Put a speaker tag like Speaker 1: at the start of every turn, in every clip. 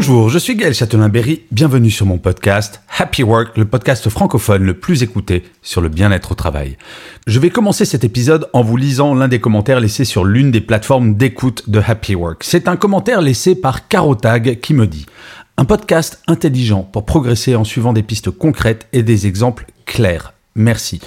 Speaker 1: Bonjour, je suis Gaël Châtelain-Berry, bienvenue sur mon podcast Happy Work, le podcast francophone le plus écouté sur le bien-être au travail. Je vais commencer cet épisode en vous lisant l'un des commentaires laissés sur l'une des plateformes d'écoute de Happy Work. C'est un commentaire laissé par Carotag qui me dit un podcast intelligent pour progresser en suivant des pistes concrètes et des exemples clairs. Merci.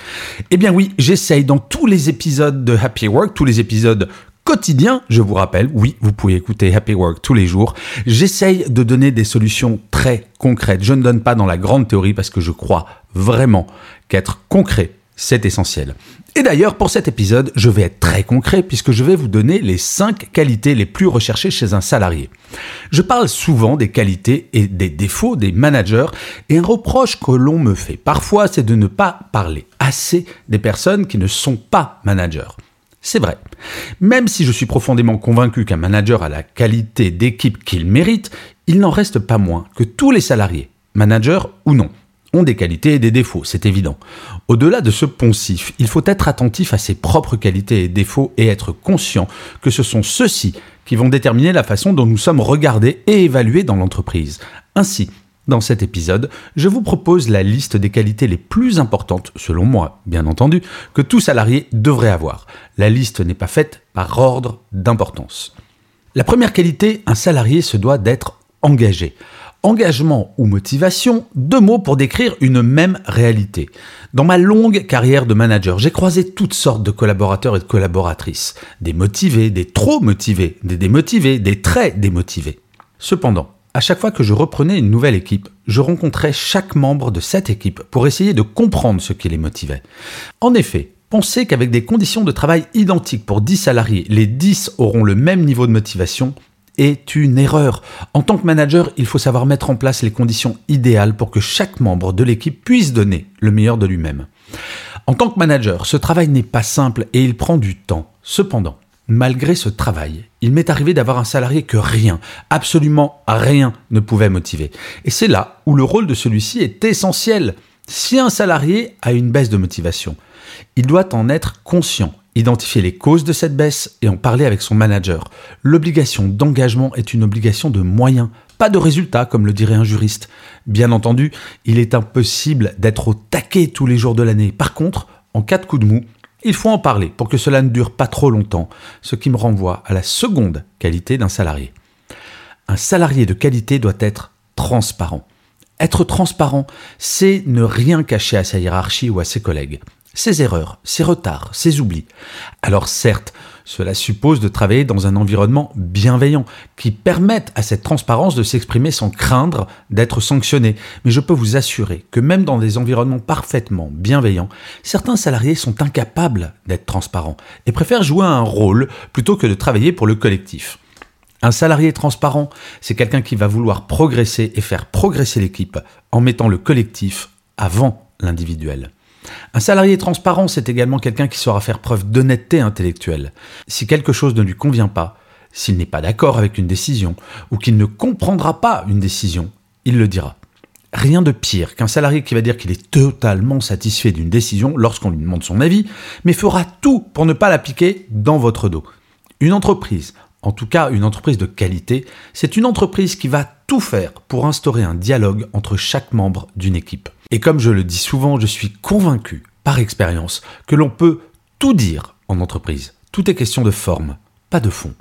Speaker 1: Eh bien oui, j'essaye dans tous les épisodes de Happy Work, tous les épisodes quotidiens, je vous rappelle, oui, vous pouvez écouter Happy Work tous les jours, j'essaye de donner des solutions très concrètes. Je ne donne pas dans la grande théorie parce que je crois vraiment qu'être concret, c'est essentiel. Et d'ailleurs, pour cet épisode, je vais être très concret puisque je vais vous donner les 5 qualités les plus recherchées chez un salarié. Je parle souvent des qualités et des défauts des managers et un reproche que l'on me fait parfois, c'est de ne pas parler assez des personnes qui ne sont pas managers. C'est vrai. Même si je suis profondément convaincu qu'un manager a la qualité d'équipe qu'il mérite, il n'en reste pas moins que tous les salariés, managers ou non, ont des qualités et des défauts, c'est évident. Au-delà de ce poncif, il faut être attentif à ses propres qualités et défauts et être conscient que ce sont ceux-ci qui vont déterminer la façon dont nous sommes regardés et évalués dans l'entreprise. Ainsi, dans cet épisode, je vous propose la liste des qualités les plus importantes, selon moi, bien entendu, que tout salarié devrait avoir. La liste n'est pas faite par ordre d'importance. La première qualité, un salarié se doit d'être engagé. Engagement ou motivation, deux mots pour décrire une même réalité. Dans ma longue carrière de manager, j'ai croisé toutes sortes de collaborateurs et de collaboratrices. Des motivés, des trop motivés, des démotivés, des très démotivés. Cependant, à chaque fois que je reprenais une nouvelle équipe, je rencontrais chaque membre de cette équipe pour essayer de comprendre ce qui les motivait. En effet, penser qu'avec des conditions de travail identiques pour 10 salariés, les 10 auront le même niveau de motivation est une erreur. En tant que manager, il faut savoir mettre en place les conditions idéales pour que chaque membre de l'équipe puisse donner le meilleur de lui-même. En tant que manager, ce travail n'est pas simple et il prend du temps. Cependant, malgré ce travail, il m'est arrivé d'avoir un salarié que rien, absolument rien ne pouvait motiver. Et c'est là où le rôle de celui-ci est essentiel. Si un salarié a une baisse de motivation, il doit en être conscient identifier les causes de cette baisse et en parler avec son manager. L'obligation d'engagement est une obligation de moyens, pas de résultats, comme le dirait un juriste. Bien entendu, il est impossible d'être au taquet tous les jours de l'année. Par contre, en cas de coup de mou, il faut en parler pour que cela ne dure pas trop longtemps, ce qui me renvoie à la seconde qualité d'un salarié. Un salarié de qualité doit être transparent. Être transparent, c'est ne rien cacher à sa hiérarchie ou à ses collègues ses erreurs, ses retards, ses oublis. Alors certes, cela suppose de travailler dans un environnement bienveillant qui permette à cette transparence de s'exprimer sans craindre d'être sanctionné. Mais je peux vous assurer que même dans des environnements parfaitement bienveillants, certains salariés sont incapables d'être transparents et préfèrent jouer un rôle plutôt que de travailler pour le collectif. Un salarié transparent, c'est quelqu'un qui va vouloir progresser et faire progresser l'équipe en mettant le collectif avant l'individuel. Un salarié transparent, c'est également quelqu'un qui saura faire preuve d'honnêteté intellectuelle. Si quelque chose ne lui convient pas, s'il n'est pas d'accord avec une décision, ou qu'il ne comprendra pas une décision, il le dira. Rien de pire qu'un salarié qui va dire qu'il est totalement satisfait d'une décision lorsqu'on lui demande son avis, mais fera tout pour ne pas l'appliquer dans votre dos. Une entreprise, en tout cas une entreprise de qualité, c'est une entreprise qui va tout faire pour instaurer un dialogue entre chaque membre d'une équipe. Et comme je le dis souvent, je suis convaincu, par expérience, que l'on peut tout dire en entreprise. Tout est question de forme, pas de fond.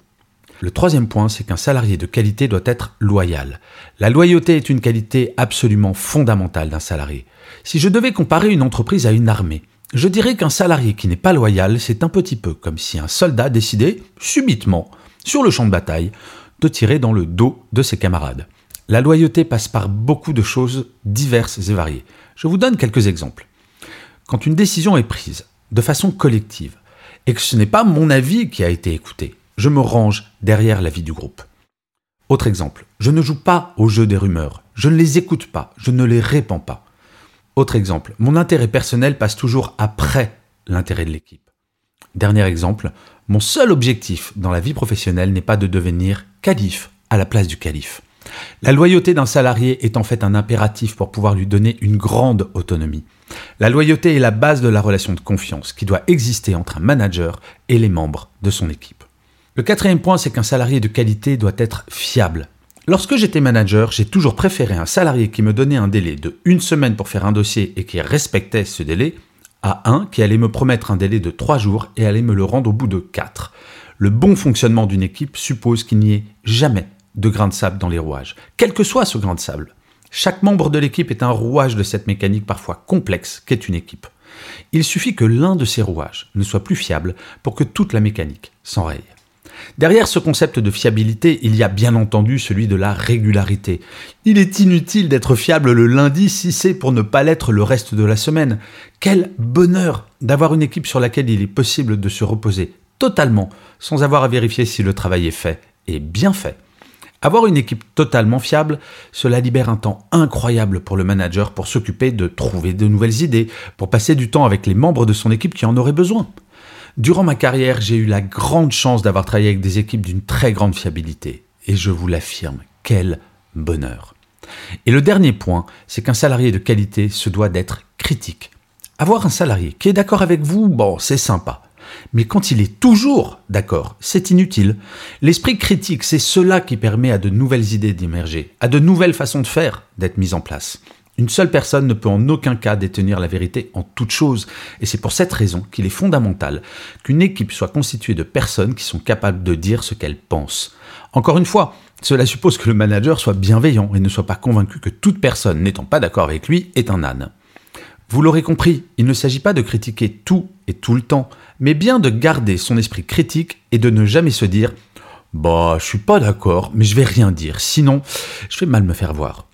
Speaker 1: Le troisième point, c'est qu'un salarié de qualité doit être loyal. La loyauté est une qualité absolument fondamentale d'un salarié. Si je devais comparer une entreprise à une armée, je dirais qu'un salarié qui n'est pas loyal, c'est un petit peu comme si un soldat décidait, subitement, sur le champ de bataille, de tirer dans le dos de ses camarades. La loyauté passe par beaucoup de choses diverses et variées. Je vous donne quelques exemples. Quand une décision est prise de façon collective et que ce n'est pas mon avis qui a été écouté, je me range derrière la vie du groupe. Autre exemple, je ne joue pas au jeu des rumeurs, je ne les écoute pas, je ne les répands pas. Autre exemple, mon intérêt personnel passe toujours après l'intérêt de l'équipe. Dernier exemple, mon seul objectif dans la vie professionnelle n'est pas de devenir calife à la place du calife. La loyauté d'un salarié est en fait un impératif pour pouvoir lui donner une grande autonomie. La loyauté est la base de la relation de confiance qui doit exister entre un manager et les membres de son équipe. Le quatrième point, c'est qu'un salarié de qualité doit être fiable. Lorsque j'étais manager, j'ai toujours préféré un salarié qui me donnait un délai de une semaine pour faire un dossier et qui respectait ce délai, à un qui allait me promettre un délai de trois jours et allait me le rendre au bout de quatre. Le bon fonctionnement d'une équipe suppose qu'il n'y ait jamais de grain de sable dans les rouages, quel que soit ce grain de sable. Chaque membre de l'équipe est un rouage de cette mécanique parfois complexe qu'est une équipe. Il suffit que l'un de ces rouages ne soit plus fiable pour que toute la mécanique s'enraye. Derrière ce concept de fiabilité, il y a bien entendu celui de la régularité. Il est inutile d'être fiable le lundi si c'est pour ne pas l'être le reste de la semaine. Quel bonheur d'avoir une équipe sur laquelle il est possible de se reposer totalement sans avoir à vérifier si le travail est fait et bien fait. Avoir une équipe totalement fiable, cela libère un temps incroyable pour le manager pour s'occuper de trouver de nouvelles idées, pour passer du temps avec les membres de son équipe qui en auraient besoin. Durant ma carrière, j'ai eu la grande chance d'avoir travaillé avec des équipes d'une très grande fiabilité. Et je vous l'affirme, quel bonheur. Et le dernier point, c'est qu'un salarié de qualité se doit d'être critique. Avoir un salarié qui est d'accord avec vous, bon, c'est sympa. Mais quand il est toujours d'accord, c'est inutile. L'esprit critique, c'est cela qui permet à de nouvelles idées d'émerger, à de nouvelles façons de faire d'être mises en place. Une seule personne ne peut en aucun cas détenir la vérité en toute chose, et c'est pour cette raison qu'il est fondamental qu'une équipe soit constituée de personnes qui sont capables de dire ce qu'elles pensent. Encore une fois, cela suppose que le manager soit bienveillant et ne soit pas convaincu que toute personne n'étant pas d'accord avec lui est un âne. Vous l'aurez compris, il ne s'agit pas de critiquer tout et tout le temps, mais bien de garder son esprit critique et de ne jamais se dire Bah, je suis pas d'accord, mais je vais rien dire, sinon je vais mal me faire voir.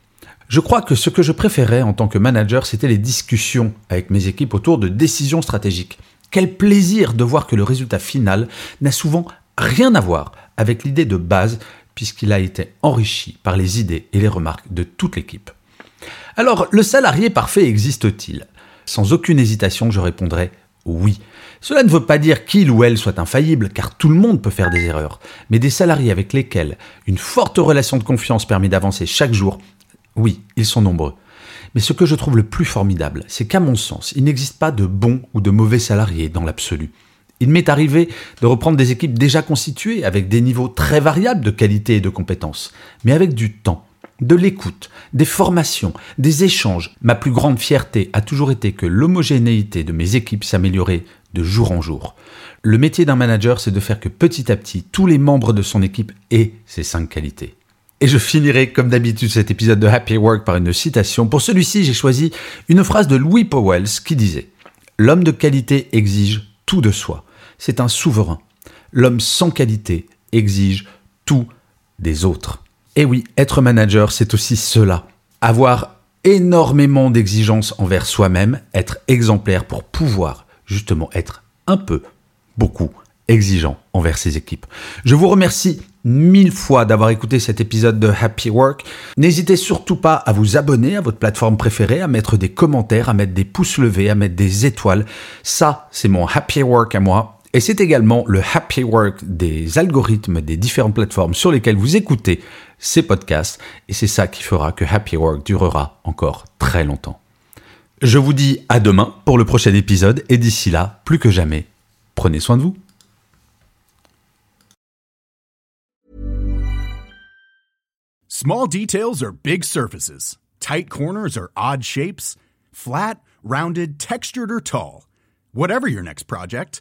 Speaker 1: Je crois que ce que je préférais en tant que manager, c'était les discussions avec mes équipes autour de décisions stratégiques. Quel plaisir de voir que le résultat final n'a souvent rien à voir avec l'idée de base, puisqu'il a été enrichi par les idées et les remarques de toute l'équipe. Alors, le salarié parfait existe-t-il? Sans aucune hésitation, je répondrai oui. Cela ne veut pas dire qu'il ou elle soit infaillible, car tout le monde peut faire des erreurs, mais des salariés avec lesquels une forte relation de confiance permet d'avancer chaque jour, oui, ils sont nombreux. Mais ce que je trouve le plus formidable, c'est qu'à mon sens, il n'existe pas de bons ou de mauvais salariés dans l'absolu. Il m'est arrivé de reprendre des équipes déjà constituées avec des niveaux très variables de qualité et de compétences, mais avec du temps, de l'écoute, des formations, des échanges. Ma plus grande fierté a toujours été que l'homogénéité de mes équipes s'améliorait de jour en jour. Le métier d'un manager, c'est de faire que petit à petit, tous les membres de son équipe aient ces cinq qualités. Et je finirai comme d'habitude cet épisode de Happy Work par une citation. Pour celui-ci, j'ai choisi une phrase de Louis Powells qui disait ⁇ L'homme de qualité exige tout de soi. C'est un souverain. L'homme sans qualité exige tout des autres. Et oui, être manager, c'est aussi cela. Avoir énormément d'exigences envers soi-même, être exemplaire pour pouvoir justement être un peu, beaucoup exigeant envers ses équipes. Je vous remercie mille fois d'avoir écouté cet épisode de Happy Work. N'hésitez surtout pas à vous abonner à votre plateforme préférée, à mettre des commentaires, à mettre des pouces levés, à mettre des étoiles. Ça, c'est mon Happy Work à moi. Et c'est également le happy work des algorithmes des différentes plateformes sur lesquelles vous écoutez ces podcasts. Et c'est ça qui fera que Happy Work durera encore très longtemps. Je vous dis à demain pour le prochain épisode et d'ici là, plus que jamais, prenez soin de vous.
Speaker 2: Small details big surfaces. Tight corners odd shapes. Flat, rounded, textured or tall. Whatever your next project,